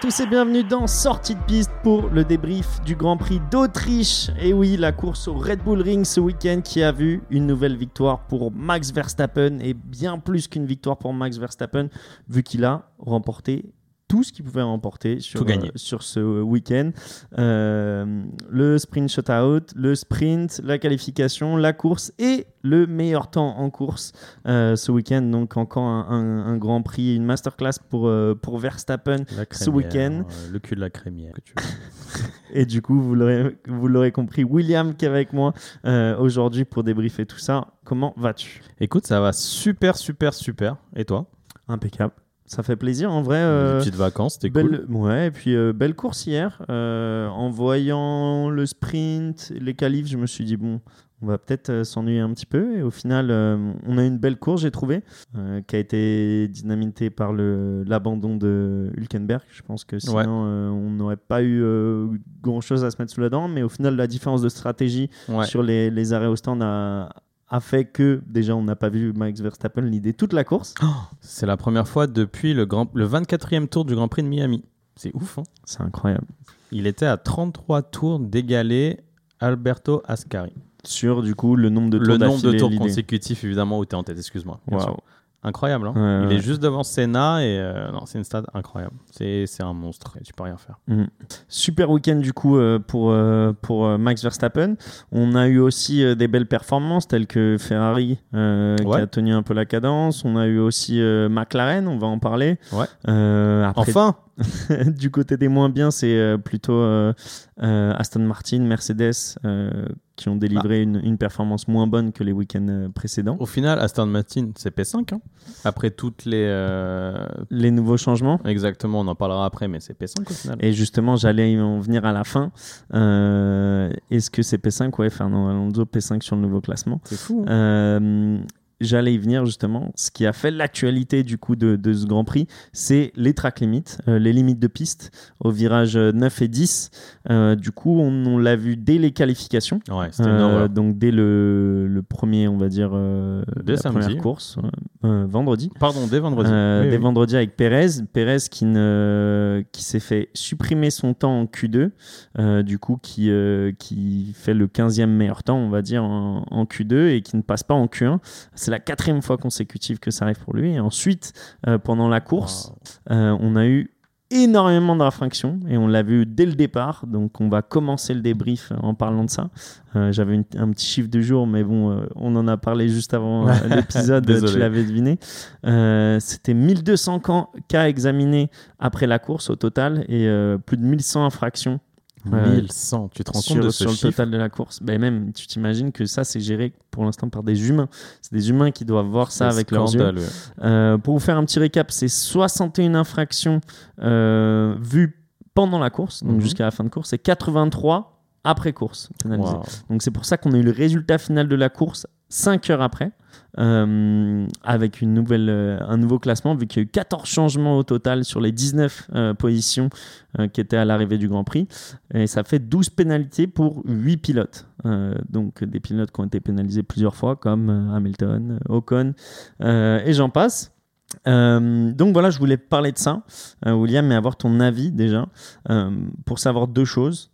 Tous et bienvenue dans Sortie de piste pour le débrief du Grand Prix d'Autriche. Et oui, la course au Red Bull Ring ce week-end qui a vu une nouvelle victoire pour Max Verstappen et bien plus qu'une victoire pour Max Verstappen vu qu'il a remporté tout ce qu'il pouvait remporter sur, euh, sur ce week-end. Euh, le sprint shutout, le sprint, la qualification, la course et le meilleur temps en course euh, ce week-end. Donc encore un, un- un grand prix, une masterclass pour, pour Verstappen. Ce week-end. le cul de la crémière. que tu veux. Et du coup, vous l'aurez vous l'aurez compris, William qui est avec moi aujourd'hui pour débriefer tout ça. Comment vas-tu? Écoute, ça va super, super, super. Et toi? Impeccable. Ça fait plaisir en vrai. euh, Des petites vacances, c'était cool. Ouais, et puis euh, belle course hier. Euh, en voyant le sprint, les qualifs, je me suis dit, bon, on va peut-être euh, s'ennuyer un petit peu. Et au final, on a une belle course, j'ai trouvé, qui a été dynamitée par l'abandon de Hülkenberg. Je pense que sinon, Ouais. on n'aurait pas eu grand-chose à se mettre sous la dent. Mais au final, la différence de stratégie Ouais. sur les, les arrêts au stand a, a fait que, déjà, on n'a pas vu Max Verstappen l'idée toute la course. C'est la première fois depuis le, grand, le 24e tour du Grand Prix de Miami. C'est ouf, hein C'est incroyable. Il était à 33 tours d'égaler Alberto Ascari. Sur, du coup, le nombre de tours Le nombre de tours consécutifs, évidemment, où tu es en tête, excuse-moi. Incroyable, hein Ouais, Il ouais. est juste devant Senna et euh, non, c'est une stade incroyable. C'est c'est un monstre, et tu peux rien faire. Mhm. Super week-end du coup euh, pour, euh, pour Max Verstappen. On a eu aussi des belles performances telles que Ferrari qui a tenu un peu la cadence. On a eu aussi McLaren, on va en parler. Après, Enfin du côté des moins bien, c'est plutôt Aston Martin, Mercedes qui ont délivré Ah. une, une performance moins bonne que les week-ends euh, précédents. Au final, Aston Martin, c'est P5. hein. Après toutes les. euh, Les nouveaux changements. Exactement, on en parlera après, mais c'est P5 au final. Et justement, j'allais en venir à la fin. Euh, Est-ce que c'est P5 Ouais, Fernando Alonso P5 sur le nouveau classement. C'est fou. hein. Euh, J'allais y venir justement. Ce qui a fait l'actualité du coup de, de ce Grand Prix, c'est les track limits, euh, les limites de piste au virage 9 et 10. Euh, du coup, on, on l'a vu dès les qualifications. Ouais, c'était Euh, donc dès le, le premier, on va dire, euh, Dès la samedi. première course, euh, euh, vendredi. Pardon, dès vendredi. Euh, Oui, dès oui. vendredi avec Pérez. Pérez qui, ne, qui s'est fait supprimer son temps en Q2, euh, du coup qui, euh, qui fait le 15e meilleur temps, on va dire, en, en Q2 et qui ne passe pas en Q1. C'est la quatrième fois consécutive que ça arrive pour lui. Et ensuite, euh, pendant la course, euh, on a eu énormément d'infractions et on l'a vu dès le départ. Donc on va commencer le débrief en parlant de ça. Euh, J'avais un petit chiffre de jour, mais bon, euh, on en a parlé juste avant euh, l'épisode, tu l'avais deviné. C'était 1200 can- cas examinés après la course au total et plus de 1100 infractions euh, 1100, tu te rends sur, compte de sur ce le chiffre total de la course. Ben même, tu t'imagines que ça, c'est géré pour l'instant par des humains. C'est des humains qui doivent voir ça avec leurs yeux. Euh, pour vous faire un petit récap, c'est 61 infractions euh, vues pendant la course, donc Mhm. jusqu'à la fin de course, et 83 après course. Donc c'est pour ça qu'on a eu le résultat final de la course 5 heures après, euh, avec une nouvelle, euh, un nouveau classement, vu qu'il y a eu 14 changements au total sur les 19 euh, positions euh, qui étaient à l'arrivée du Grand Prix. Et ça fait 12 pénalités pour 8 pilotes. Donc des pilotes qui ont été pénalisés plusieurs fois, comme Hamilton, Ocon, et j'en passe. Donc voilà, je voulais parler de ça, William, et avoir ton avis déjà, pour savoir deux choses.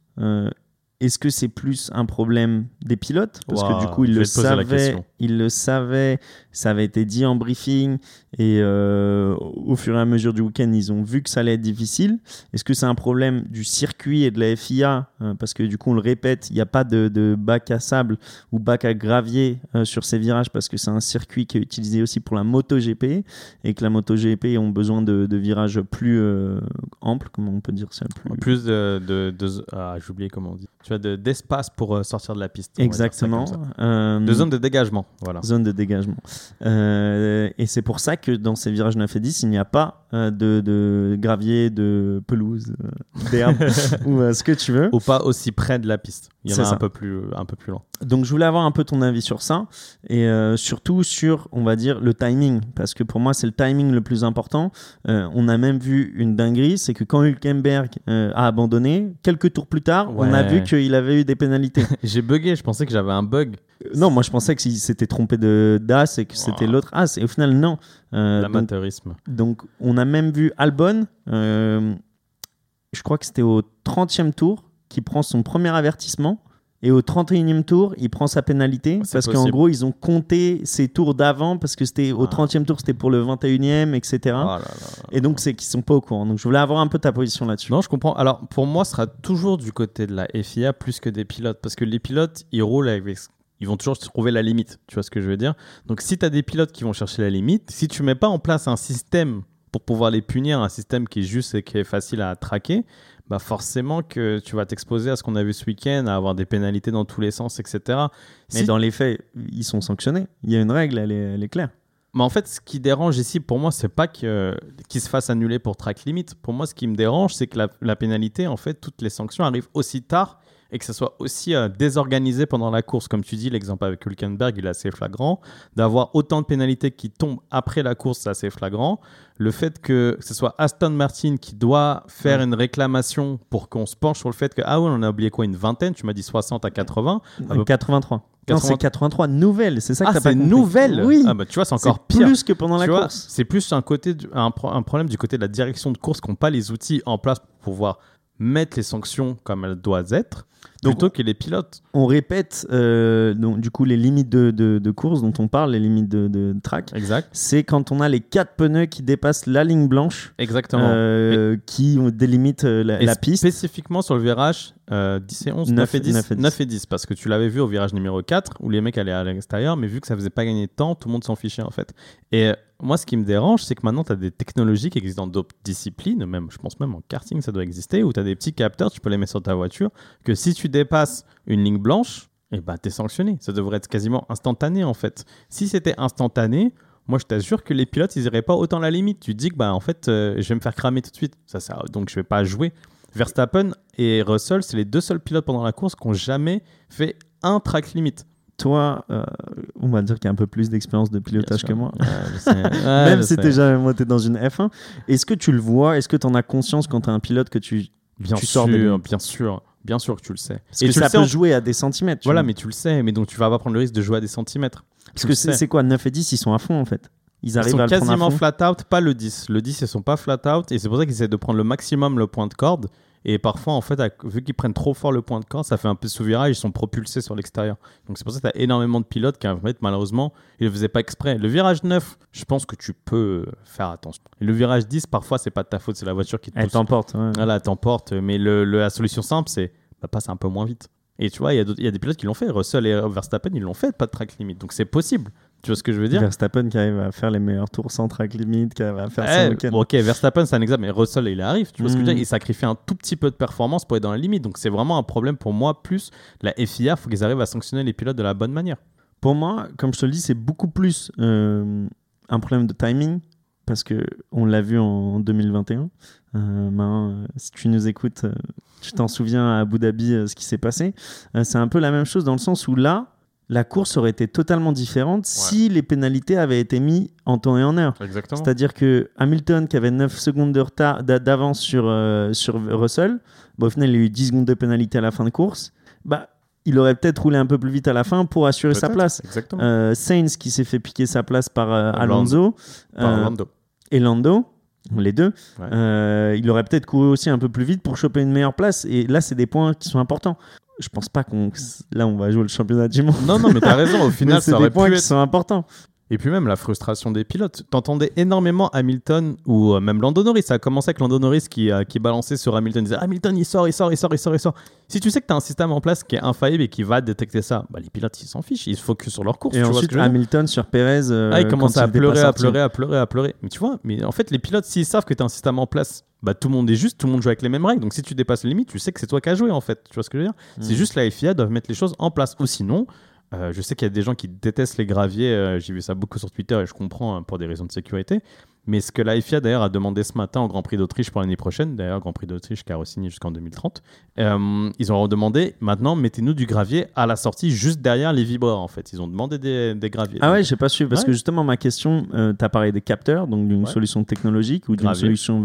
Est-ce que c'est plus un problème des pilotes? Parce que du coup, ils le savaient, ils le savaient, ça avait été dit en briefing, et euh, au fur et à mesure du week-end, ils ont vu que ça allait être difficile. Est-ce que c'est un problème du circuit et de la FIA Euh, Parce que du coup, on le répète, il n'y a pas de, de bac à sable ou bac à gravier euh, sur ces virages parce que c'est un circuit qui est utilisé aussi pour la MotoGP et que la MotoGP ont besoin de, de virages plus euh, amples, comment on peut dire ça plus... Plus de. de, de- ah, j'ai oublié comment on dit. Tu vois, de- d'espace pour euh, sortir de la piste. Exactement. Euh, De zone de dégagement, voilà. zone de dégagement. Euh, et c'est pour ça que dans ces virages 9 et 10, il n'y a pas euh, de, de gravier, de pelouse, d'herbe ou ce que tu veux. Ou pas aussi près de la piste. Il y en C'est a ça. un peu, plus, un peu plus loin. Donc je voulais avoir un peu ton avis sur ça et euh, surtout sur, on va dire, le timing parce que pour moi c'est le timing le plus important. Euh, on a même vu une dinguerie, c'est que quand Hülkenberg euh, a abandonné, quelques tours plus tard, on a vu qu'il avait eu des pénalités. J'ai bugué, je pensais que j'avais un bug. Non, moi je pensais qu'il s'était trompé de d'as et que c'était Oh. l'autre as et au final non. Euh, donc, L'amateurisme. donc on a même vu Albon je crois que c'était au 30e tour, qu'il prend son premier avertissement. Et au 31e tour, il prend sa pénalité parce qu'en gros, ils ont compté ses tours d'avant parce que c'était au Ah. 30e tour, c'était pour le 21e, etc. Oh là là. Et donc, c'est qu'ils sont pas au courant. Donc, je voulais avoir un peu ta position là-dessus. Non, je comprends. Alors, pour moi, ce sera toujours du côté de la FIA plus que des pilotes. Parce que les pilotes, ils roulent avec. Ils vont toujours trouver la limite. Tu vois ce que je veux dire? Donc, si tu as des pilotes qui vont chercher la limite, si tu mets pas en place un système pour pouvoir les punir, un système qui est juste et qui est facile à traquer, bah forcément que tu vas t'exposer à ce qu'on a vu ce week-end, à avoir des pénalités dans tous les sens, etc. Mais Si- dans les faits, ils sont sanctionnés. Il y a une règle, elle est, elle est claire. Mais en fait, ce qui dérange ici, pour moi, c'est pas que- qu'il se fasse annuler pour track limit. Pour moi, ce qui me dérange, c'est que la, la pénalité, en fait, toutes les sanctions arrivent aussi tard et que ça soit aussi euh, désorganisé pendant la course. Comme tu dis, l'exemple avec Hülkenberg, il est assez flagrant. D'avoir autant de pénalités qui tombent après la course, c'est assez flagrant. Le fait que ce soit Aston Martin qui doit faire Ouais. une réclamation pour qu'on se penche sur le fait que, ah ouais, on a oublié quoi, une vingtaine, tu m'as dit 60 à 80. Ah bah, 83. Non, 80. c'est 83 nouvelles. C'est ça que Ah, t'as pas compris. nouvelle Oui. Ah bah tu vois, c'est encore pire. plus que pendant la vois, course. C'est plus un, côté du- un, pro- un problème du côté de la direction de course qui n'ont pas les outils en place pour pouvoir mettre les sanctions comme elles doivent être, Donc- plutôt que les pilotes. On répète euh, donc, du coup les limites de, de- de course dont on parle, les limites de, de track. Exact. C'est quand on a les quatre pneus qui dépassent la ligne blanche, Exactement. euh, qui délimitent euh, la, Et la piste. Spécifiquement sur le virage euh, 10 et 11, 9, Neuf- et 10, 9 et 10. 9 et 10, parce que tu l'avais vu au virage numéro 4 où les mecs allaient à l'extérieur, mais vu que ça faisait pas gagner de temps, tout le monde s'en fichait en fait. Et moi, ce qui me dérange, c'est que maintenant, tu as des technologies qui existent dans d'autres disciplines, même, je pense même en karting, ça doit exister, où tu as des petits capteurs, tu peux les mettre sur ta voiture, que si tu dépasses une ligne blanche, eh ben, tu es sanctionné. Ça devrait être quasiment instantané en fait. Si c'était instantané, moi je t'assure que les pilotes ils iraient pas autant la limite. Tu te dis que bah en fait euh, je vais me faire cramer tout de suite. Ça, ça, donc je vais pas jouer. Verstappen et Russell, c'est les deux seuls pilotes pendant la course qui ont jamais fait un track limit. Toi, euh, on va dire qu'il y a un peu plus d'expérience de pilotage que moi. Même si t'es jamais monté dans une F1. Est-ce que tu le vois Est-ce que tu en as conscience quand tu es un pilote que tu. bien tu sûr, sors des bien sûr, bien sûr que tu le sais. Parce Et que tu ça sais peut en- jouer à des centimètres. Voilà, vois. mais tu le sais, mais donc tu vas pas prendre le risque de jouer à des centimètres. Parce Tu que c'est quoi 9 et 10 Ils sont à fond en fait. Ils Ils arrivent sont prendre à quasiment flat out, pas le 10. Le 10, ils sont pas flat out et c'est pour ça qu'ils essaient de prendre le maximum le point de corde. Et parfois, en fait, vu qu'ils prennent trop fort le point de corde, ça fait un peu sous-virage, ils sont propulsés sur l'extérieur. Donc c'est pour ça que tu as énormément de pilotes qui, en fait, malheureusement, ils le faisaient pas exprès. Le virage 9, je pense que tu peux faire attention. Et le virage 10, parfois, c'est pas de ta faute, c'est la voiture qui te Elle t'emporte. ouais. Voilà, t'emporte. Mais le, le- la solution simple, c'est bah, passe un peu moins vite. Et tu vois, il y, a y des pilotes qui l'ont fait. Russell et Verstappen, ils l'ont fait, pas de track limit. Donc c'est possible. Tu vois ce que je veux dire? Verstappen qui arrive à faire les meilleurs tours sans track limit, qui arrive à faire Eh, ça bon, ok, Verstappen, c'est un exemple, mais Russell, il arrive. Tu vois ce que je veux dire? Il sacrifie un tout petit peu de performance pour être dans la limite. Donc, c'est vraiment un problème pour moi. Plus la FIA, faut qu'ils arrivent à sanctionner les pilotes de la bonne manière. Pour moi, comme je te le dis, c'est beaucoup plus euh, un problème de timing parce que on l'a vu en 2021. Euh, euh, si tu nous écoutes, euh, tu t'en souviens à Abu Dhabi ce qui s'est passé. C'est un peu la même chose dans le sens où là, la course aurait été totalement différente si les pénalités avaient été mises en temps et en heure. C'est-à-dire que Hamilton, qui avait 9 secondes de retard d'a- d'avance sur, euh, sur Russell, bah, au final, il a eu 10 secondes de pénalité à la fin de course. Bah, il aurait peut-être roulé un peu plus vite à la fin pour assurer sa place. Euh, Sainz qui s'est fait piquer sa place par euh, Alonso Par euh, Lando. et Lando, les deux. Ouais. Euh, il aurait peut-être couru aussi un peu plus vite pour choper une meilleure place. Et là, c'est des points qui sont importants. Je pense pas qu'on. Là, on va jouer le championnat du monde. Non, non, mais t'as raison. Au final, c'est ça des aurait points pu qui être sont importants. Et puis même la frustration des pilotes. T'entendais énormément Hamilton ou euh, même Lando Norris. Ça a commencé avec Lando Norris qui, euh, qui balançait sur Hamilton. Il disait Hamilton, il sort, il sort, il sort, il sort, il sort. Si tu sais que tu as un système en place qui est infaillible et qui va détecter ça, bah, les pilotes, ils s'en fichent. Ils se focus sur leur course. Et tu vois ensuite, dire Hamilton sur Perez. euh, ah, il commence à il pleurer, à pleurer, à pleurer, à pleurer. Mais tu vois, mais en fait, les pilotes, s'ils savent que tu as un système en place, bah, tout le monde est juste, tout le monde joue avec les mêmes règles. Donc si tu dépasses les limites, tu sais que c'est toi qui as joué en fait. Tu vois ce que je veux dire? C'est Mm. juste la FIA doivent mettre les choses en place. Ou sinon, euh, je sais qu'il y a des gens qui détestent les graviers. euh, J'ai vu ça beaucoup sur Twitter et je comprends hein, pour des raisons de sécurité. Mais ce que la FIA d'ailleurs a demandé ce matin au Grand Prix d'Autriche pour l'année prochaine, d'ailleurs Grand Prix d'Autriche qui a re-signé jusqu'en 2030, euh, ils ont demandé maintenant mettez-nous du gravier à la sortie juste derrière les vibreurs en fait. Ils ont demandé des, des graviers. Ah ouais, j'ai pas su parce Ouais. que justement ma question, euh, t'as parlé des capteurs, donc d'une Ouais. solution technologique ou d'une solution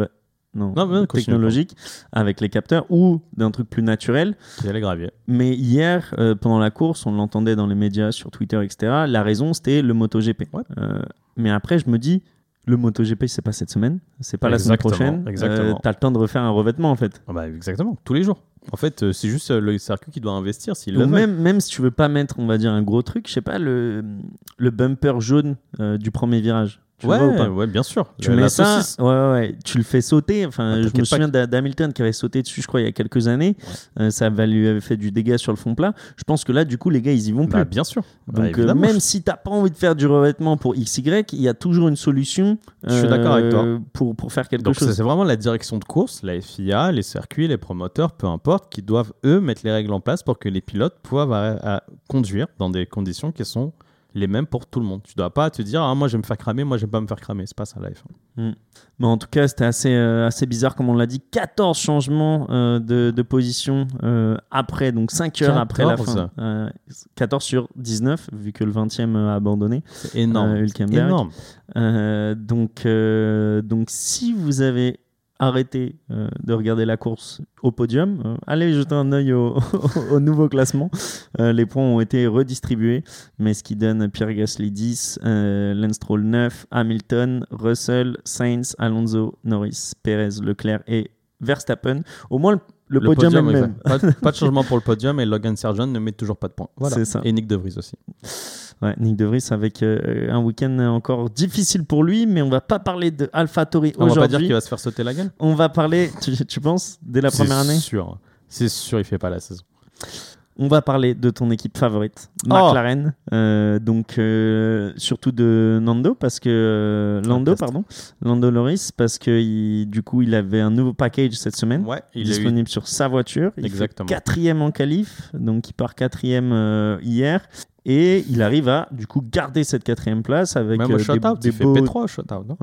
non, technologique avec les capteurs ou d'un truc plus naturel. Il y a les graviers. Mais hier, euh, pendant la course, on l'entendait dans les médias, sur Twitter, etc. La raison, c'était le MotoGP. Ouais. Euh, mais après, je me dis, le MotoGP, c'est pas cette semaine, c'est pas la semaine prochaine. exactement. tu as le temps de refaire un revêtement en fait. Ah bah, exactement, tous les jours. En fait, euh, c'est juste euh, le circuit qui doit investir s'il Ou même, même si tu veux pas mettre, on va dire, un gros truc, je sais pas, le, le bumper jaune euh, du premier virage. Tu Ouais, vois ou pas ouais, bien sûr. Tu mets ça, ouais, ouais, ouais, tu le fais sauter. Enfin, je me souviens d'Ha- d'Hamilton qui avait sauté dessus, je crois, il y a quelques années. Euh, ça lui avait fait du dégât sur le fond plat. Je pense que là, du coup, les gars, ils y vont plus. Bah, bien sûr. Bah, Donc, euh, évidemment. même si t'as pas envie de faire du revêtement pour XY, il y a toujours une solution Je suis d'accord avec toi. Pour, pour faire quelque Donc chose. c'est vraiment la direction de course, la FIA, les circuits, les promoteurs, peu importe, qui doivent eux mettre les règles en place pour que les pilotes puissent conduire dans des conditions qui sont les mêmes pour tout le monde. Tu dois pas te dire ah moi je vais me faire cramer, moi j'aime pas me faire cramer, c'est pas ça la F1. Mais en tout cas, c'était assez, euh, assez bizarre, comme on l'a dit. 14 changements euh, de, de position euh, après, donc 5 heures après la 14. fin. Euh, 14 sur 19, vu que le 20e a abandonné. C'est énorme. Énorme. Donc, donc, si vous avez arrêté euh, de regarder la course au podium, euh, allez jeter un œil au, au nouveau classement. Euh, les points ont été redistribués, mais ce qui donne Pierre Gasly 10, euh, Lance Stroll 9, Hamilton, Russell, Sainz, Alonso, Norris, Perez, Leclerc et Verstappen. Au moins, le, le Le podium, est le même. Pas, de- pas de changement pour le podium et Logan Sargent ne met toujours pas de points. Voilà. Ça. Et Nick De Vries aussi. Ouais, Nick De Vries avec euh, un week-end encore difficile pour lui, mais on va pas parler de AlphaTauri On va pas dire aujourd'hui. qu'il va se faire sauter la gueule. On va parler, tu, tu penses, dès la première année C'est sûr. C'est sûr, il fait pas la saison. On va parler de ton équipe favorite, Oh. McLaren. Euh, donc, euh, surtout de Nando, parce que. Lando, pardon. Lando Loris, parce que il- du coup, il avait un nouveau package cette semaine. Ouais, il disponible sur sa voiture. Il Exactement. fait quatrième en qualif, donc il part quatrième euh, hier. Et il arrive à, du coup, garder cette quatrième place avec, Même euh, des, shutout, des il fait beaux, P3 au shutout, non?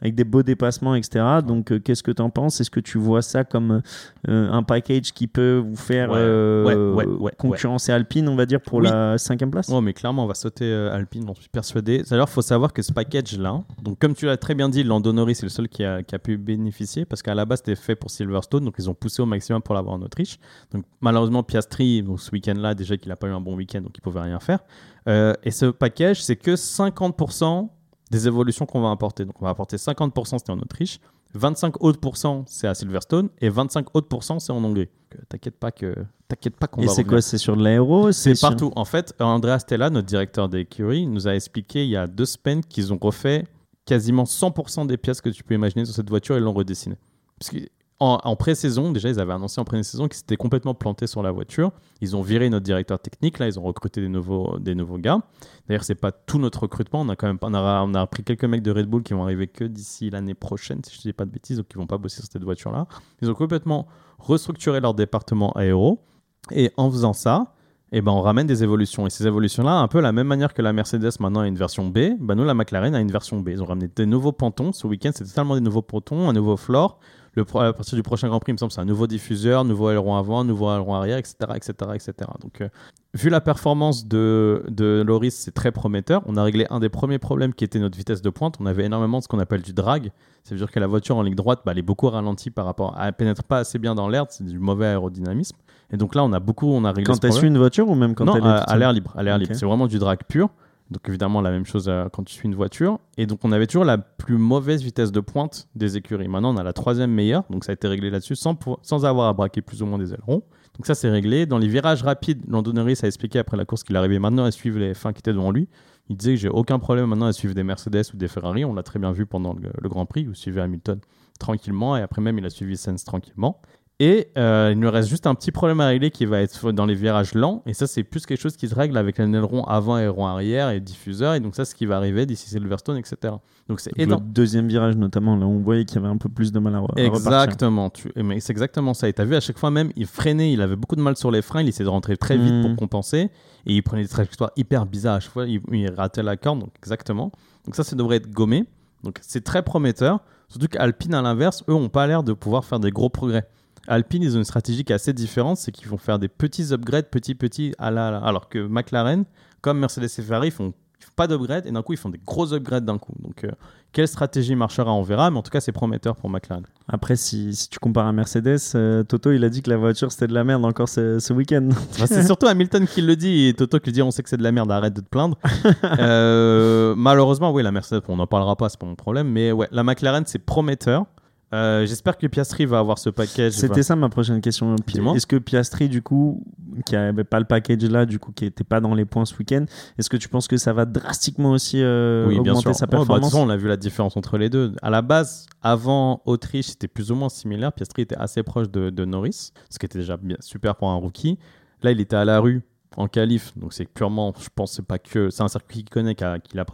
Avec des beaux dépassements, etc. Donc, euh, qu'est-ce que tu en penses? Est-ce que tu vois ça comme euh, un package qui peut vous faire Ouais, euh, ouais, ouais, ouais, concurrencer Alpine, on va dire, pour Oui. la cinquième place? Oh, mais clairement, on va sauter Alpine, j'en suis persuadé. D'ailleurs, il faut savoir que ce package-là, donc comme tu l'as très bien dit, Lando Norris c'est le seul qui a, qui a pu bénéficier parce qu'à la base, c'était fait pour Silverstone, donc ils ont poussé au maximum pour l'avoir en Autriche. Donc malheureusement, Piastri, donc, ce week-end-là, déjà qu'il n'a pas eu un bon week-end, donc il pouvait rien faire. Et ce package, c'est que 50% des évolutions qu'on va apporter. Donc on va apporter 50%, c'était en Autriche. 25 autres pourcents, c'est à Silverstone et 25 autres pourcents, c'est en Hongrie. T'inquiète pas que t'inquiète pas qu'on Et c'est quoi? C'est sur l'aéro? C'est sur- partout. En fait, Andrea Stella, notre directeur d'écurie, nous a expliqué il y a deux semaines qu'ils ont refait quasiment 100% des pièces que tu peux imaginer sur cette voiture et l'ont redessiné. Parce que en, pré-saison, déjà, ils avaient annoncé en pré-saison qu'ils s'étaient complètement plantés sur la voiture. Ils ont viré notre directeur technique. Là, ils ont recruté des nouveaux, des nouveaux gars. D'ailleurs, c'est pas tout notre recrutement. On a quand même, on a, on a pris quelques mecs de Red Bull qui vont arriver que d'ici l'année prochaine, si je dis pas de bêtises, donc ils vont pas bosser sur cette voiture-là. Ils ont complètement restructuré leur département aéro. Et en faisant ça, eh ben, on ramène des évolutions. Et ces évolutions-là, un peu la même manière que la Mercedes maintenant a une version B, ben nous, la McLaren a une version B. Ils ont ramené des nouveaux pontons. Ce week-end, c'est totalement des nouveaux pontons, un nouveau floor. Le, à partir du prochain Grand Prix, il me semble, c'est un nouveau diffuseur, nouveau aileron avant, nouveau aileron arrière, etc. etc., etc. Donc, euh, vu la performance de, de Loris, c'est très prometteur. On a réglé un des premiers problèmes qui était notre vitesse de pointe. On avait énormément de ce qu'on appelle du drag. Ça veut dire que la voiture en ligne droite, bah, elle est beaucoup ralentie par rapport à. Elle pénètre pas assez bien dans l'air, c'est du mauvais aérodynamisme. Et donc là, on a beaucoup, on a réglé Quand tu une voiture ou même quand non, elle est à, l'air libre. À l'air libre. C'est vraiment du drag pur. Donc évidemment, la même chose euh, quand tu suis une voiture. Et donc on avait toujours la plus mauvaise vitesse de pointe des écuries. Maintenant, on a la troisième meilleure. Donc ça a été réglé là-dessus sans, sans avoir à braquer plus ou moins des ailerons. Donc ça, c'est réglé. Dans les virages rapides, Lando Norris a expliqué après la course qu'il arrivait maintenant à suivre les fins qui étaient devant lui. Il disait que j'ai aucun problème maintenant à suivre des Mercedes ou des Ferrari. On l'a très bien vu pendant le, le Grand Prix où il suivait Hamilton tranquillement et après même il a suivi Sainz tranquillement. Et euh, il nous reste juste un petit problème à régler qui va être dans les virages lents. Et ça, c'est plus quelque chose qui se règle avec un aileron avant, aileron arrière et diffuseur. Et donc, ça, c'est ce qui va arriver d'ici Silverstone, etc. Donc, c'est Donc, le énorme. deuxième virage notamment, là on voyait qu'il y avait un peu plus de mal à, à. Exactement. Tu... eh, Mais c'est exactement ça. Et tu as vu, à chaque fois même, il freinait, il avait beaucoup de mal sur les freins, il essayait de rentrer très vite pour compenser. Et il prenait des trajectoires hyper bizarres. À chaque fois, il, il ratait la corde. Donc, exactement. Donc, ça, ça devrait être gommé. Donc, c'est très prometteur. Surtout qu'Alpine, à l'inverse, eux, ont pas l'air de pouvoir faire des gros progrès. Alpine, ils ont une stratégie qui est assez différente, c'est qu'ils vont faire des petits upgrades, petits, petits, à la, à la- alors que McLaren, comme Mercedes et Ferrari, ils font, ils font pas d'upgrade et d'un coup ils font des gros upgrades d'un coup. Donc euh, quelle stratégie marchera, on verra, mais en tout cas c'est prometteur pour McLaren. Après, si, si tu compares à Mercedes, euh, Toto il a dit que la voiture c'était de la merde encore ce, ce week-end. Bah, c'est surtout Hamilton qui le dit et Toto qui dit on sait que c'est de la merde, arrête de te plaindre. Euh, malheureusement, oui, la Mercedes, on n'en parlera pas, c'est pas mon problème, mais ouais, la McLaren c'est prometteur. Euh, J'espère que Piastri va avoir ce package. C'était ça ma prochaine question. Est-ce que Piastri, du coup, qui avait pas le package là, du coup, qui était pas dans les points ce week-end, est-ce que tu penses que ça va drastiquement aussi euh, oui, bien augmenter sûr. sa bah, performance façon, on a vu la différence entre les deux. À la base, avant Autriche, c'était plus ou moins similaire. Piastri était assez proche de, de Norris, ce qui était déjà bien, super pour un rookie. Là, il était à la rue en qualif, donc c'est purement, je pense, c'est pas que c'est un circuit qu'il connaît, qu'il a,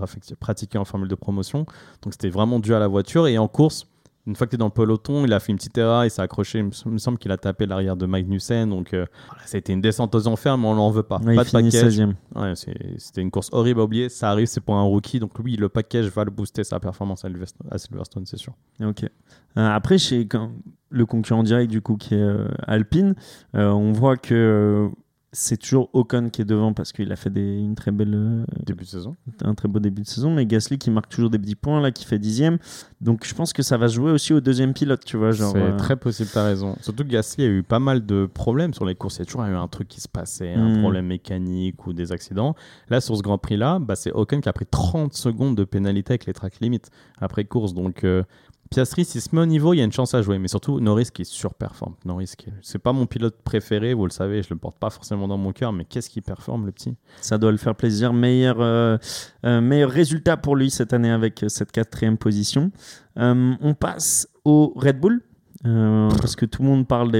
pratiqué en formule de promotion. Donc c'était vraiment dû à la voiture et en course. Une fois que tu es dans le peloton, il a fait une petite erreur, il s'est accroché. Il me semble qu'il a tapé l'arrière de Magnussen. Donc, euh, voilà, ça a été une descente aux enfers, mais on l'en veut pas. Ouais, pas il de package. 16e. Ouais, c'était une course horrible à oublier. Ça arrive, c'est pour un rookie. Donc, oui, le package va le booster sa performance à Silverstone, à Silverstone, c'est sûr. Ok. Euh, après, chez quand- le concurrent direct, du coup, qui est euh, Alpine, euh, on voit que c'est toujours Ocon qui est devant parce qu'il a fait des, une très belle, euh, Début de saison. un très beau début de saison, mais Gasly qui marque toujours des petits points, là, qui fait dixième. Donc je pense que ça va jouer aussi au deuxième pilote, tu vois. Genre, C'est euh, très possible, t'as raison. Surtout que Gasly a eu pas mal de problèmes sur les courses. Il y a toujours eu un truc qui se passait, un Mm. problème mécanique ou des accidents. Là, sur ce Grand Prix-là, bah, c'est Ocon qui a pris 30 secondes de pénalité avec les track limits après course. Donc, euh, Piastri, s'il se met au niveau, il y a une chance à jouer. Mais surtout, Norris qui surperforme. Norris, qui... c'est pas mon pilote préféré, vous le savez, je le porte pas forcément dans mon cœur, mais qu'est-ce qu'il performe, le petit? Ça doit le faire plaisir. Meilleur, euh, euh, meilleur résultat pour lui cette année avec euh, cette quatrième position. On passe au Red Bull. parce que tout le monde parle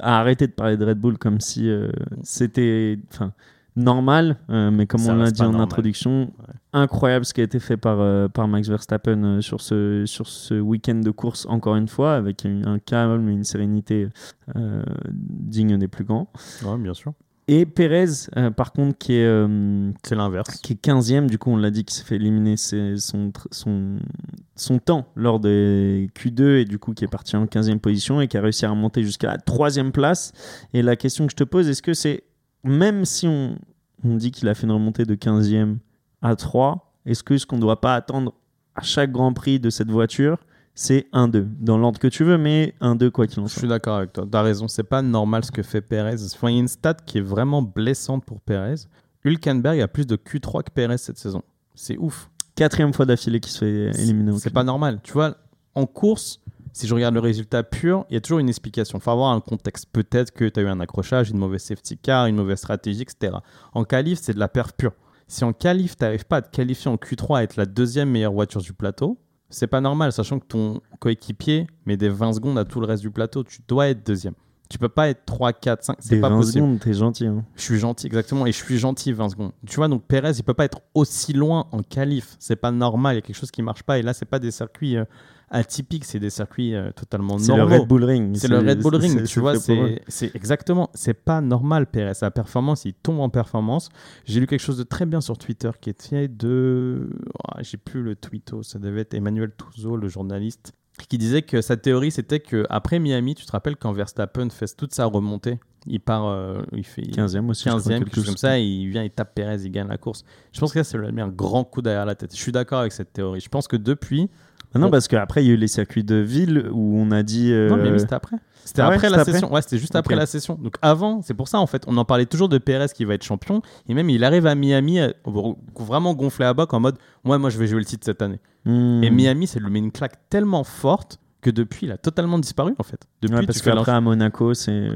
a arrêté de parler de Red Bull comme si c'était normal, euh, mais comme Ça on l'a dit en normal. introduction, Ouais. incroyable ce qui a été fait par, euh, par Max Verstappen euh, sur ce, sur ce week-end de course, encore une fois, avec un, un calme et une sérénité digne des plus grands. Ouais, bien sûr. Et Pérez, par contre, qui est, C'est l'inverse. qui est 15e, du coup, on l'a dit, qui s'est fait éliminer ses- son, son, son temps lors des Q2 et du coup, qui est parti en 15e position et qui a réussi à remonter jusqu'à la troisième place. Et la question que je te pose, est-ce que c'est, même si on, on dit qu'il a fait une remontée de 15e à 3, est-ce que ce qu'on ne doit pas attendre à chaque Grand Prix de cette voiture, c'est 1-2 Dans l'ordre que tu veux, mais 1-2 quoi qu'il en Je soit. suis d'accord avec toi. T'as raison, c'est pas normal ce que fait Perez. Enfin, il y a une stat qui est vraiment blessante pour Perez. Hülkenberg a plus de Q3 que Perez cette saison. C'est ouf. Quatrième fois d'affilée qu'il se fait éliminer. C'est Q2. pas normal. Tu vois, en course, si je regarde le résultat pur, il y a toujours une explication. Il faut avoir un contexte. Peut-être que tu as eu un accrochage, une mauvaise safety car, une mauvaise stratégie, etc. En qualif, c'est de la perf pure. Si en qualif, tu n'arrives pas à te qualifier en Q3 à être la deuxième meilleure voiture du plateau, c'est pas normal, sachant que ton coéquipier met des 20 secondes à tout le reste du plateau. Tu dois être deuxième. Tu peux pas être 3, 4, 5, c'est pas 20 possible. secondes, t'es gentil. hein. Je suis gentil, exactement. Et je suis gentil 20 secondes. Tu vois, donc Perez, il peut pas être aussi loin en qualif. C'est pas normal. Il y a quelque chose qui marche pas. Et là, c'est pas des circuits euh, atypiques, c'est des circuits euh, totalement C'est le normaux. Red Bull Ring. C'est le Red Bull Ring, tu vois, c'est exactement, c'est pas normal Perez. Sa performance, il tombe en performance. J'ai lu quelque chose de très bien sur Twitter qui était de, oh, j'ai plus le tweeto, ça devait être Emmanuel Touzeau, le journaliste, qui disait que sa théorie c'était que après Miami, tu te rappelles quand Verstappen fait toute sa remontée, il part, euh, il fait 15e aussi. je crois, 15e, quelque chose comme ça, et il vient, il tape Perez, il gagne la course. Je pense que ça lui a mis un grand coup derrière la tête. Je suis d'accord avec cette théorie. Je pense que depuis. Ah non, Bon. parce qu'après, il y a eu les circuits de ville où on a dit. euh, Non, mais c'était après. C'était Ah ouais, après la après session. Ouais, c'était juste après la session. Donc avant, c'est pour ça en fait, on en parlait toujours de Perez qui va être champion. Et même il arrive à Miami euh, vraiment gonflé à bac en mode Ouais, moi je vais jouer le titre cette année. hmm. Et Miami, ça lui met une claque tellement forte que depuis, il a totalement disparu en fait. Depuis, Ouais, parce qu'après à Monaco, c'est.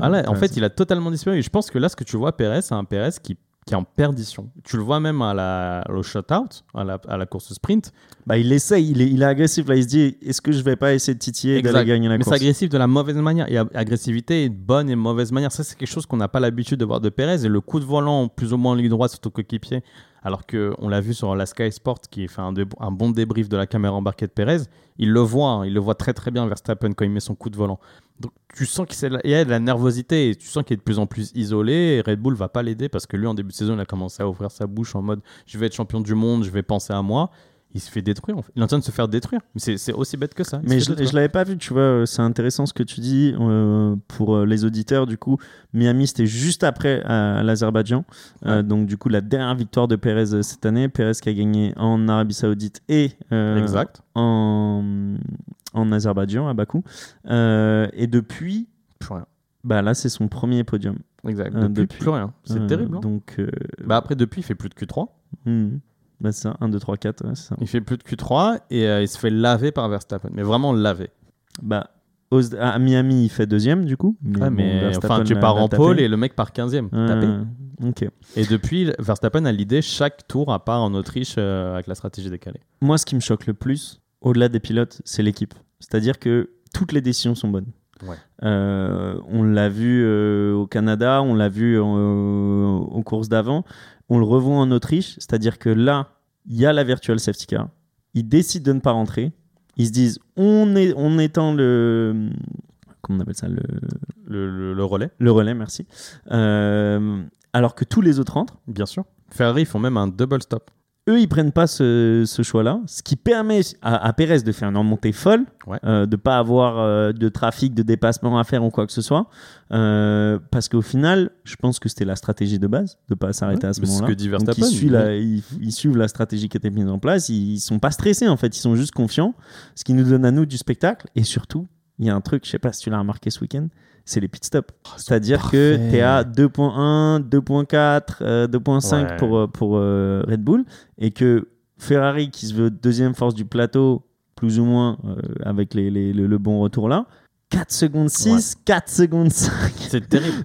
Ah là, en fait, c'est- il a totalement disparu. Et je pense que là, ce que tu vois, Perez, c'est un Perez qui, qui est en perdition. Tu le vois même à la, au shutout, à la, à la course sprint. Bah, il essaye, il est, il est agressif. Là, il se dit est-ce que je vais pas essayer de titiller et d'aller gagner la Mais c'est course? agressif de la mauvaise manière. Il y a agressivité et de bonne et mauvaise manière. Ça, c'est quelque chose qu'on n'a pas l'habitude de voir de Perez. Et le coup de volant, plus ou moins en ligne droite sur ton coéquipier, alors qu'on l'a vu sur la Sky Sport qui fait un, bon débrief de la caméra embarquée de Perez, il le voit, hein. il le voit très très bien Verstappen quand il met son coup de volant. Donc tu sens qu'il y a de la nervosité tu sens qu'il est de plus en plus isolé et Red Bull va pas l'aider parce que lui en début de saison il a commencé à ouvrir sa bouche en mode je vais être champion du monde, je vais penser à moi. Il se fait détruire. En fait. Il est en train de se faire détruire. Mais c'est- aussi bête que ça. Il Mais je, je l'avais pas vu, tu vois. euh, C'est intéressant ce que tu dis euh, pour euh, les auditeurs. Du coup, Miami, c'était juste après l'Azerbaïdjan. Euh, donc, du coup, la dernière victoire de Perez euh, cette année. Perez qui a gagné en Arabie Saoudite et Exact. en, en Azerbaïdjan, à Bakou. Et depuis, Plus rien. bah, là, c'est son premier podium. Exact. Depuis, depuis. plus rien. C'est terrible. hein. Donc, Bah après, depuis, il fait plus de Q3. hmm. Bah, c'est ça. 1, 2, 3, 4. ouais, c'est ça. Il fait plus de Q3 et euh, il se fait laver par Verstappen. Mais vraiment laver. Bah, aux- à Miami, il fait deuxième, du coup. Mais, mais enfin, tu pars en tapé. pôle et le mec part 15e. Tapé. Euh, ok. Et depuis, Verstappen a l'idée chaque tour à part en Autriche euh, avec la stratégie décalée. Moi, ce qui me choque le plus, au-delà des pilotes, c'est l'équipe. C'est-à-dire que toutes les décisions sont bonnes. Ouais. Euh, on l'a vu euh, au Canada, on l'a vu euh, aux courses d'avant, on le revoit en Autriche. C'est-à-dire que là, il y a la virtual safety car. Ils décident de ne pas rentrer. Ils se disent, on, est, on étend le. Comment on appelle ça le, Le, le- le relais, le relais, merci. Euh, alors que tous les autres rentrent. bien sûr. Ferrari, ils font même un double stop. Eux, ils prennent pas ce, ce choix-là, ce qui permet à, à Pérez de faire une remontée folle, Ouais. euh, de pas avoir euh, de trafic, de dépassement à faire ou quoi que ce soit, Euh, parce qu'au final, je pense que c'était la stratégie de base de pas s'arrêter Ouais, à ce moment-là. que dit Donc, Verstappen, ils, suivent ouais. la- ils, ils suivent la stratégie qui était mise en place. Ils, ils sont pas stressés en fait, ils sont juste confiants, ce qui nous donne à nous du spectacle. Et surtout, il y a un truc, je sais pas si tu l'as remarqué ce week-end, c'est les pit stops. C'est-à-dire que tu es à 2.1, 2.4, euh, 2.5 Ouais. pour, euh, pour euh, Red Bull et que Ferrari, qui se veut deuxième force du plateau, plus ou moins euh, avec les, les- le, le bon retour là, 4 secondes 6, 4 secondes 5. C'est terrible.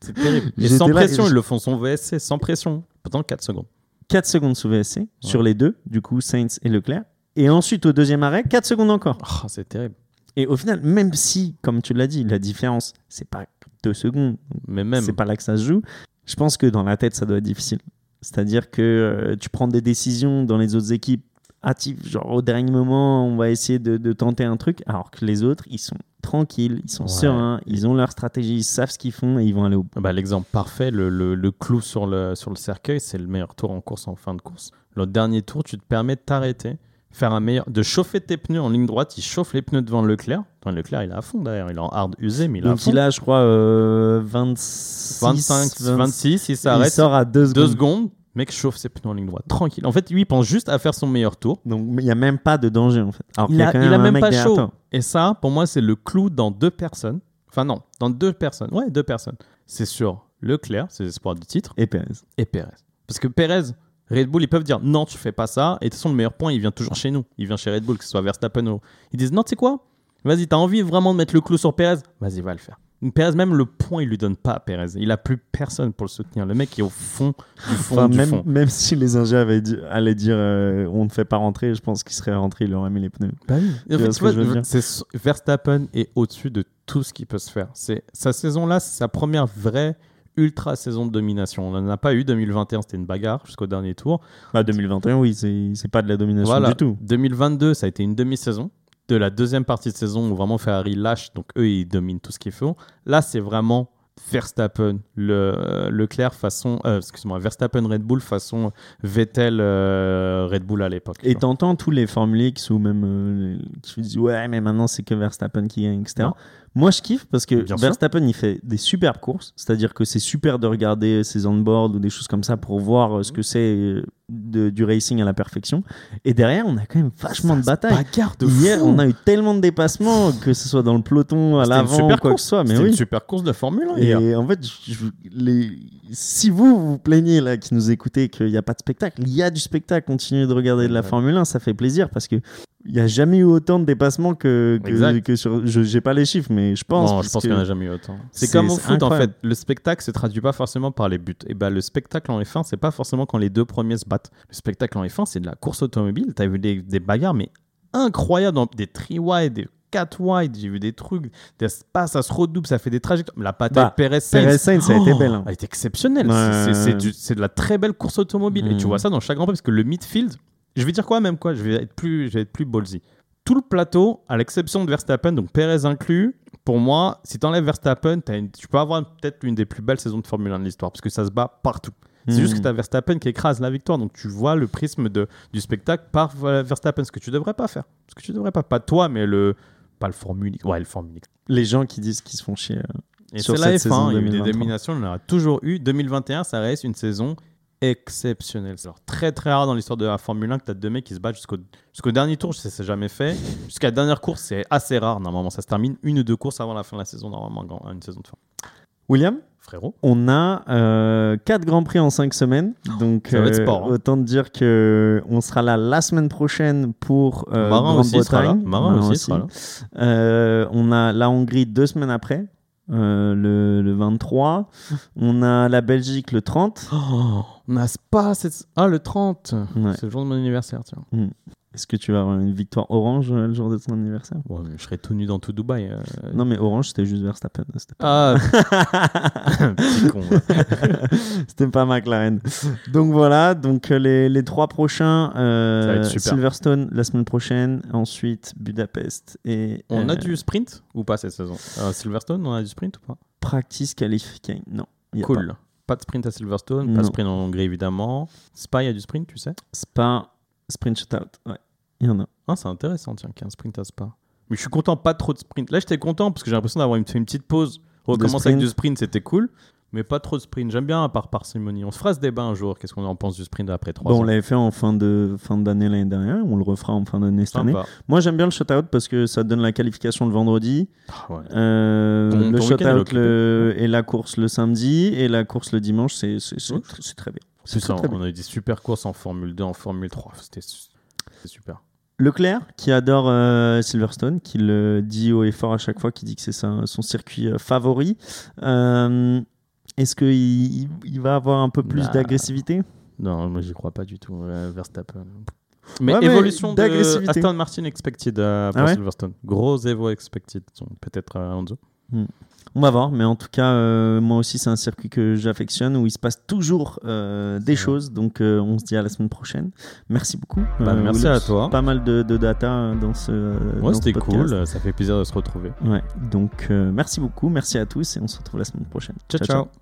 C'est terrible. Et sans pression, ils le font son VSC, sans pression. Pourtant, 4 secondes. 4 secondes sous VSC sur les deux, du coup Sainz et Leclerc. Et ensuite au deuxième arrêt, 4 secondes encore. Oh, c'est terrible. Et au final, même si, comme tu l'as dit, la différence, c'est pas 2 secondes, Mais même. c'est pas là que ça se joue. Je pense que dans la tête, ça doit être difficile. C'est-à-dire que euh, tu prends des décisions dans les autres équipes hâtives, genre au dernier moment, on va essayer de, de tenter un truc, alors que les autres, ils sont tranquilles, ils sont Ouais. sereins, ils ont leur stratégie, ils savent ce qu'ils font et ils vont aller au bout. Bah, L'exemple parfait, le, le- le clou sur le, sur le cercueil, c'est le meilleur tour en course en fin de course. Le dernier tour, tu te permets de t'arrêter, faire un meilleur, de chauffer tes pneus en ligne droite. Il chauffe les pneus devant Leclerc. Attends, Leclerc, il est à fond d'ailleurs. Il est en hard usé, mais il est à Donc fond. il a, je crois, euh, 26, 25, 20 26, il Il s'arrête. sort à 2 Deux secondes. secondes, mec chauffe ses pneus en ligne droite. Tranquille. En fait, lui, il pense juste à faire son meilleur tour. Donc il n'y a même pas de danger en fait. Alors Il y a il même a pas chaud. toi. Et ça, pour moi, c'est le clou dans deux personnes. Enfin, non, dans deux personnes. Ouais, deux personnes. C'est sur Leclerc, c'est l'espoir du titre, Et Perez. et Perez. Parce que Perez, Red Bull, ils peuvent dire non, tu fais pas ça. Et de toute façon, le meilleur point, il vient toujours chez nous. Il vient chez Red Bull, que ce soit Verstappen ou. Ils disent non, tu sais quoi? Vas-y, t'as envie vraiment de mettre le clou sur Perez? Vas-y, va le faire. Perez, même le point, il lui donne pas à Perez. Il a plus personne pour le soutenir. Le mec est au fond du fond Enfin, du même, fond. même si les ingés avaient dit- allaient dire euh, on ne fait pas rentrer, je pense qu'il serait rentré, il aurait mis les pneus. Bah oui. En fait, tu vois, Verstappen est au-dessus de tout ce qui peut se faire. C'est sa saison là, c'est sa première vraie ultra saison de domination. On n'en a pas eu 2021, c'était une bagarre jusqu'au dernier tour. Bah, 2021, oui, c'est pas de la domination Voilà. du tout. 2022, ça a été une demi-saison. De la deuxième partie de saison où vraiment Ferrari lâche, donc eux ils dominent tout ce qu'ils font. Là, c'est vraiment Verstappen, le, euh, Leclerc façon, euh, excuse-moi, Verstappen Red Bull façon Vettel euh, Red Bull à l'époque. Et t'entends tous les formuliers qui sont même euh, qui disent ouais mais maintenant c'est que Verstappen qui gagne etc. Non. Moi je kiffe parce que Bien sûr. Verstappen il fait des superbes courses, c'est-à-dire que c'est super de regarder ses on-board ou des choses comme ça pour voir euh, ce que c'est euh, du racing à la perfection. Et derrière on a quand même vachement de Ça batailles. de Hier fou. on a eu tellement de dépassements que ce soit dans le peloton à l'avant quoi que ce soit. Mais oui. une super course de Formule 1 hier. Et en fait, je- je- les... si vous vous plaignez là, qui nous écoutez, qu'il n'y a pas de spectacle, il y a du spectacle. Continuez de regarder de la Ouais. Formule 1, ça fait plaisir parce que il n'y a jamais eu autant de dépassements que, que, que sur. Je n'ai pas les chiffres, mais je pense. non, je pense qu'il n'y en a jamais eu autant. C'est comme au foot, en fait. Le spectacle se traduit pas forcément par les buts. Et ben, le spectacle en F1, c'est pas forcément quand les deux premiers se battent. Le spectacle en F1, c'est de la course automobile. Tu as vu des, des bagarres, mais incroyables. Des 3 wide, des 4 wide. J'ai vu des trucs. Des ça se redouble, ça fait des trajectoires. La bataille Bah, Perez-Sainz. Perez Sainz, ça a été belle, hein. a été exceptionnelle. Ouais, c'est de la très belle course automobile. Et tu Mm. vois ça dans chaque Grand Prix parce que le midfield, je vais dire quoi même quoi Je vais être plus, je vais être plus ballsy. Tout le plateau, à l'exception de Verstappen, donc Perez inclus, pour moi, si tu enlèves Verstappen, une- tu peux avoir peut-être l'une des plus belles saisons de Formule 1 de l'histoire parce que ça se bat partout. C'est juste Hmm. que tu as Verstappen qui écrase la victoire. Donc tu vois le prisme de, du spectacle par Verstappen, ce que tu devrais pas faire. Ce que tu devrais pas. Pas toi, mais le. Pas le Formule. Ouais, le Formule. Les gens qui disent qu'ils se font chier. euh. Et Sur c'est la cette F1, saison il y a eu des 2023. dominations, on en a toujours eu. 2021, ça reste une saison exceptionnelle. C'est très très rare dans l'histoire de la Formule 1 que tu as deux mecs qui se battent jusqu'au jusqu'au dernier tour, je sais c'est jamais fait. Jusqu'à la dernière course, c'est assez rare. Normalement, ça se termine une ou deux courses avant la fin de la saison, normalement, une saison de fin. William? Frérot On a euh, 4 grands prix en 5 semaines. Donc, Ça va être euh, sport, hein. autant te dire que on sera là la semaine prochaine pour euh, Marin aussi sera là. Aussi sera là. Euh, on a la Hongrie deux semaines après, euh, le, le 23. On a la Belgique le 30. Oh, on a Spa, c'est... Ah, le 30 Ouais. C'est le jour de mon anniversaire, tiens. Est-ce que tu vas avoir une victoire orange euh, le jour de ton anniversaire? Mais je serai tout nu dans tout Dubaï. euh. Non, mais orange, c'était juste Verstappen. C'était pas, Ah, petit con. ouais. c'était pas McLaren. Donc voilà, donc euh, les, les trois prochains euh, Ça va être super. Silverstone la semaine prochaine, ensuite Budapest et On a euh, du sprint ou pas cette saison? Euh, Silverstone, on a du sprint ou pas? Practice qualifying. Non, il y a Cool. Pas. De sprint à Silverstone, pas de sprint en Hongrie évidemment. Spa, il y a du sprint, tu sais? Pas. Spa, sprint shootout. Ouais, il y en a. Ah, c'est intéressant, tiens, qu'il y ait un sprint à Spa. Mais je suis content, pas trop de sprint. Là, j'étais content parce que j'ai l'impression d'avoir fait une petite pause. Recommencer avec du sprint, c'était cool. Mais pas trop de sprint. J'aime bien à part parcimonie. On se fera ce débat un jour. Qu'est-ce qu'on en pense du sprint après 3 Bon, on ans l'avait fait en fin de fin d'année l'année dernière, on le refera en fin d'année cette année. Moi, j'aime bien le shootout parce que ça donne la qualification le vendredi. Ah, ouais. Euh, Ton- le occupé. le- et la course le samedi et la course le dimanche, c'est tr- très bien. C'est ça, très on a eu des super courses en Formule 2, en Formule 3. C'était su- c'était super. Leclerc, qui adore euh, Silverstone, qui le dit haut et fort à chaque fois, qui dit que c'est son circuit euh, favori. Euh, Est-ce qu'il il- va avoir un peu plus Bah, d'agressivité? Non, moi j'y crois pas du tout. euh, Verstappen. Mais Ouais, évolution de d'agressivité. Aston Martin expected euh, pour Ah ouais? Silverstone. Gros Evo expected. Peut-être euh, Alonso. On va voir, mais en tout cas, euh, moi aussi, c'est un circuit que j'affectionne où il se passe toujours euh, des vrai. choses. Donc, euh, on se dit à la semaine prochaine. Merci beaucoup. Bah, merci Williams. à toi. Pas mal de, de data euh, dans ce. euh, Ouais, c'était cool. Ça fait plaisir de se retrouver. Ouais, donc euh, merci beaucoup, merci à tous et on se retrouve la semaine prochaine. ciao. ciao.